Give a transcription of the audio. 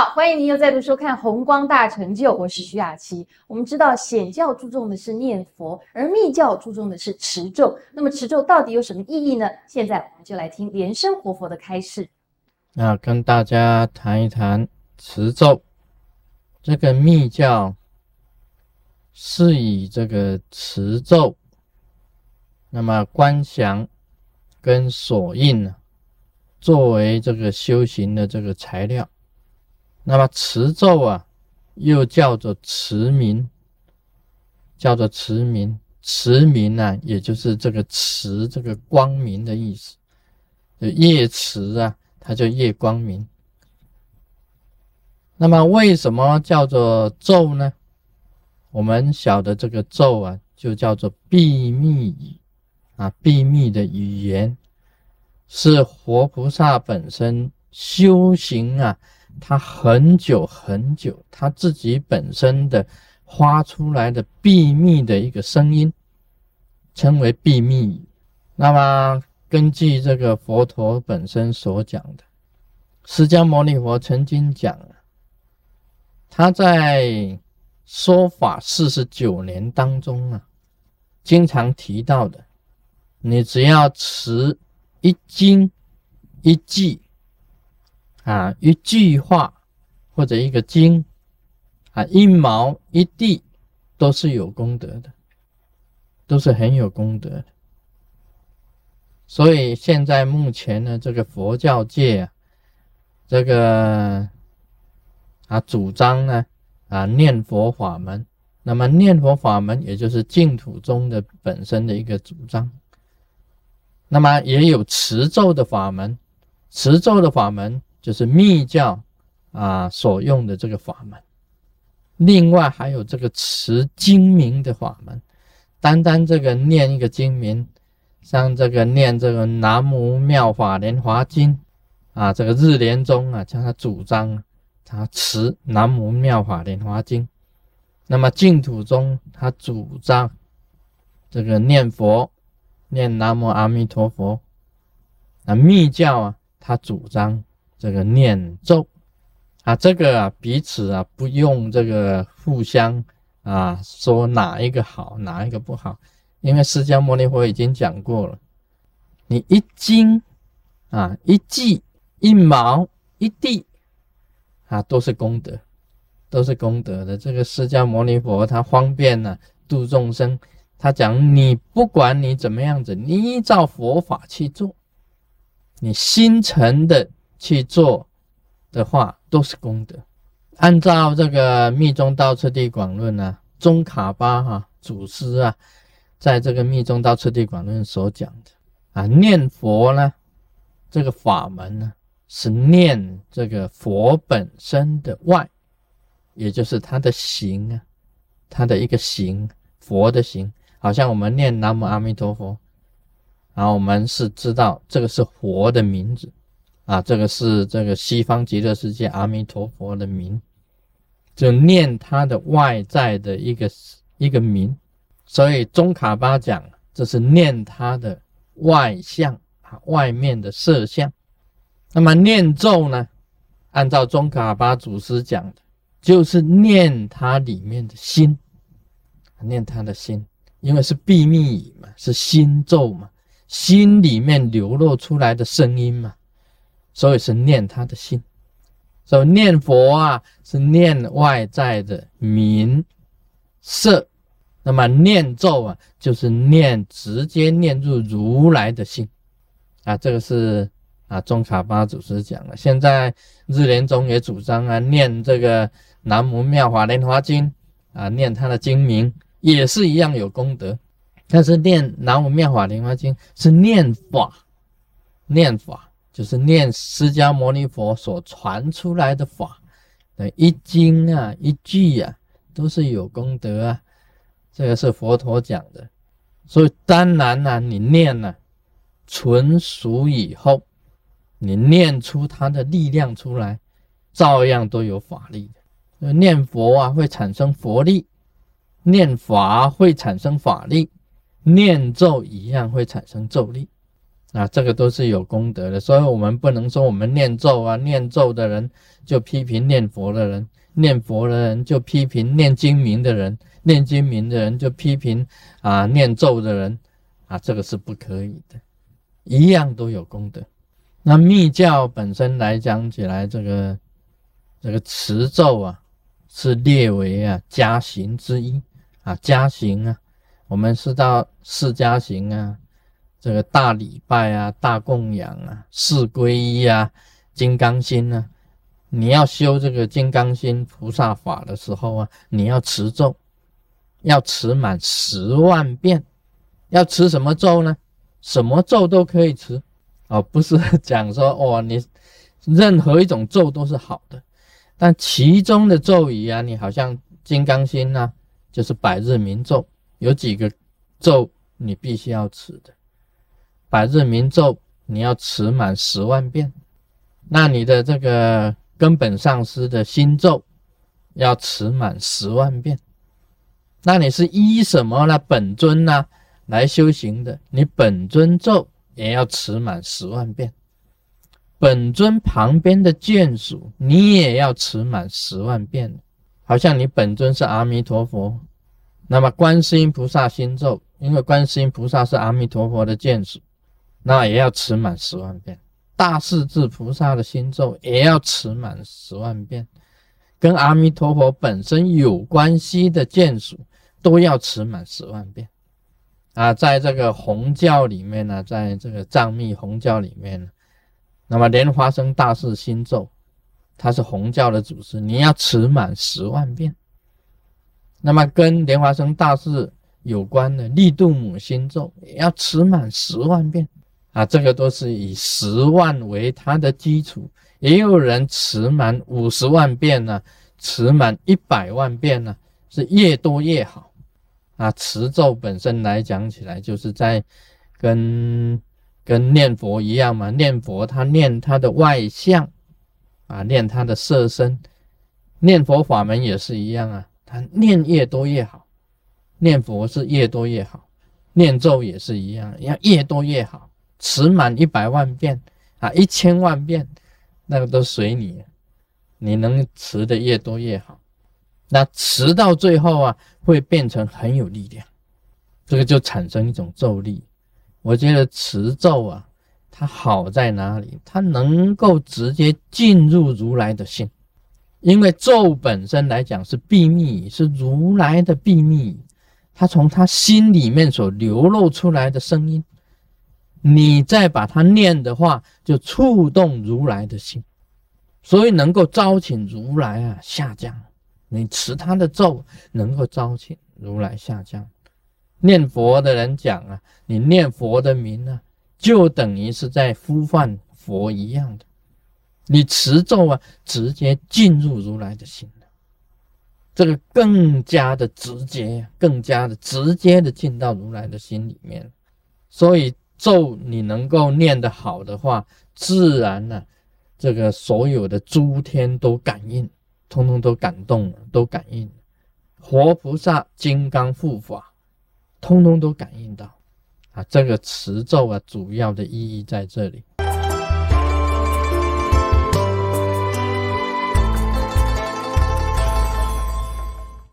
好，欢迎您又再度收看《红光大成就》，我是徐雅琪。我们知道显教注重的是念佛，而密教注重的是持咒。那么持咒到底有什么意义呢？现在我们就来听莲生活佛的开示。那跟大家谈一谈持咒。这个密教是以这个持咒，那么观想跟锁印呢，作为这个修行的这个材料。那么持咒啊，又叫做持名，叫做持名。持名呢，也就是这个持这个光明的意思。就夜持啊，它就夜光明。那么为什么叫做咒呢？我们晓得这个咒啊，就叫做秘密语啊，秘密的语言，是活菩萨本身修行啊。他很久很久，他自己本身的发出来的秘密的一个声音，称为秘密。那么根据这个佛陀本身所讲的，释迦牟尼佛曾经讲他在说法四十九年当中啊，经常提到的，你只要持一经一记。啊，一句话或者一个经啊，一毛一地都是有功德的，都是很有功德的。所以现在目前呢，这个佛教界啊，这个啊主张呢啊念佛法门，那么念佛法门也就是净土中的本身的一个主张，那么也有持咒的法门，持咒的法门。就是密教啊所用的这个法门，另外还有这个持经名的法门，单单这个念一个经名，像这个念这个南无妙法莲华经啊，这个日莲宗啊，将他主张他持南无妙法莲华经，那么净土中他主张这个念佛，念南无阿弥陀佛，那密教啊他主张。这个念咒啊，这个啊彼此啊不用这个互相啊说哪一个好哪一个不好，因为释迦牟尼佛已经讲过了，你一经啊一记一毛一地啊都是功德，都是功德的。这个释迦牟尼佛他方便呢度众生，他讲你不管你怎么样子，你依照佛法去做，你心诚的。去做的话都是功德。按照这个《密宗道次第广论》呢，宗卡巴哈祖师啊，在这个《密宗道次第广论》所讲的啊，念佛呢，这个法门呢，是念这个佛本身的外，也就是他的形啊，他的一个形，佛的形，好像我们念南无阿弥陀佛，然后我们是知道这个是佛的名字。啊，这个是这个西方极乐世界阿弥陀佛的名，就念他的外在的一个一个名，所以宗卡巴讲这是念他的外相啊，外面的色相。那么念咒呢，按照宗卡巴祖师讲的，就是念他里面的心，念他的心，因为是秘密语嘛，是心咒嘛，心里面流露出来的声音嘛。所以是念他的心，所以念佛啊是念外在的名色，那么念咒啊就是念直接念入如来的心啊，这个是啊中卡巴祖师讲的。现在日莲宗也主张啊念这个南无妙法莲华经啊，念他的经名也是一样有功德，但是念南无妙法莲华经是念法，念法。就是念释迦牟尼佛所传出来的法，一经啊一句啊都是有功德啊，这个是佛陀讲的。所以当然呢，你念呢纯熟以后，你念出它的力量出来，照样都有法力的。念佛啊会产生佛力，念法会产生法力，念咒一样会产生咒力。啊，这个都是有功德的，所以我们不能说我们念咒啊，念咒的人就批评念佛的人，念佛的人就批评念经名的人，念经名的人就批评啊念咒的人，啊，这个是不可以的，一样都有功德。那密教本身来讲起来，这个这个持咒啊，是列为啊加行之一啊，加行啊，我们是到四加行啊。这个大礼拜啊，大供养啊，四皈依啊，金刚心啊，你要修这个金刚心菩萨法的时候啊，你要持咒，要持满十万遍。要持什么咒呢？什么咒都可以持哦，不是讲说哦，你任何一种咒都是好的，但其中的咒语啊，你好像金刚心呐，就是百日明咒，有几个咒你必须要持的。百日明咒，你要持满十万遍。那你的这个根本上师的心咒，要持满十万遍。那你是依什么呢？本尊呢来修行的？你本尊咒也要持满十万遍。本尊旁边的眷属，你也要持满十万遍。好像你本尊是阿弥陀佛，那么观世音菩萨心咒，因为观世音菩萨是阿弥陀佛的眷属。那也要持满十万遍，大势至菩萨的心咒也要持满十万遍，跟阿弥陀佛本身有关系的眷属都要持满十万遍。啊，在这个红教里面呢，在这个藏密红教里面呢，那么莲花生大士心咒，它是红教的祖师，你要持满十万遍。那么跟莲花生大士有关的利度母心咒也要持满十万遍。啊，这个都是以十万为它的基础，也有人持满五十万遍呢，持满一百万遍呢，是越多越好。啊，持咒本身来讲起来，就是在跟跟念佛一样嘛，念佛他念他的外相，啊，念他的色身，念佛法门也是一样啊，他念越多越好，念佛是越多越好，念咒也是一样，要越多越好。持满一百万遍啊，一千万遍，那个都随你，你能持的越多越好。那持到最后啊，会变成很有力量，这个就产生一种咒力。我觉得持咒啊，它好在哪里？它能够直接进入如来的心，因为咒本身来讲是秘密，是如来的秘密，它从他心里面所流露出来的声音。你再把它念的话，就触动如来的心，所以能够招请如来啊下降。你持他的咒，能够招请如来下降。念佛的人讲啊，你念佛的名啊，就等于是在呼唤佛一样的。你持咒啊，直接进入如来的心，这个更加的直接，更加的直接的进到如来的心里面，所以。咒你能够念得好的话，自然呢，这个所有的诸天都感应，通通都感动，都感应。活菩萨、金刚护法，通通都感应到。啊，这个持咒啊，主要的意义在这里。